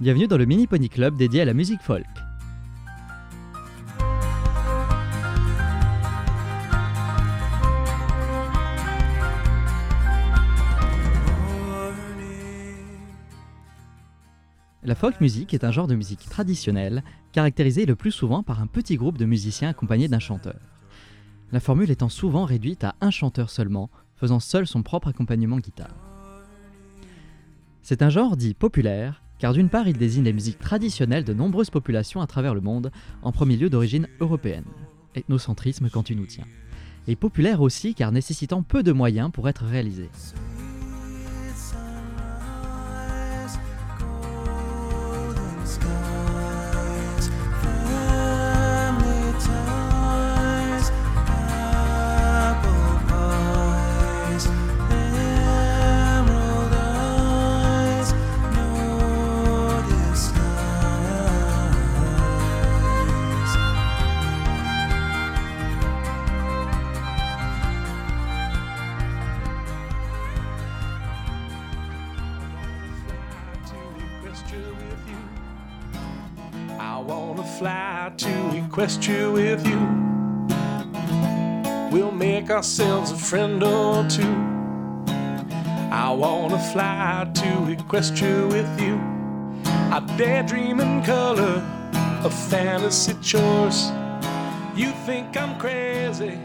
Bienvenue dans le Mini Pony Club dédié à la musique folk. La folk music est un genre de musique traditionnelle, caractérisé le plus souvent par un petit groupe de musiciens accompagnés d'un chanteur. La formule étant souvent réduite à un chanteur seulement, faisant seul son propre accompagnement guitare. C'est un genre dit populaire, car d'une part il désigne les musiques traditionnelles de nombreuses populations à travers le monde, en premier lieu d'origine européenne. Ethnocentrisme quand tu nous tiens. Et populaire aussi car nécessitant peu de moyens pour être réalisé. Fly to Equestria with you. We'll make ourselves a friend or two. I wanna fly to Equestria with you. I daydream in color, a fantasy choice. You think I'm crazy,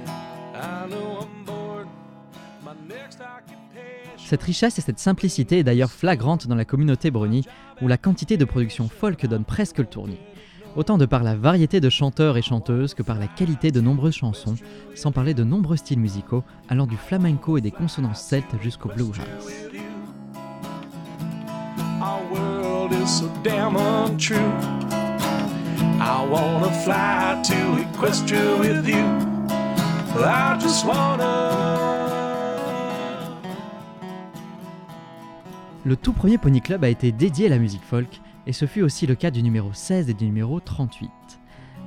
I know I'm Cette richesse et cette simplicité est d'ailleurs flagrante dans la communauté Brony, où la quantité de production folk donne presque le tournis. Autant de par la variété de chanteurs et chanteuses que par la qualité de nombreuses chansons, sans parler de nombreux styles musicaux, allant du flamenco et des consonances celtes jusqu'au bluegrass. Le tout premier Pony Club a été dédié à la musique folk et ce fut aussi le cas du numéro 16 et du numéro 38.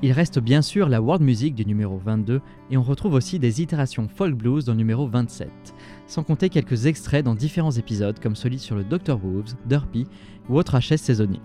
Il reste bien sûr la world music du numéro 22 et on retrouve aussi des itérations folk blues dans le numéro 27, sans compter quelques extraits dans différents épisodes comme celui sur le Dr. Wolves, Derpy ou autres HS saisonniers.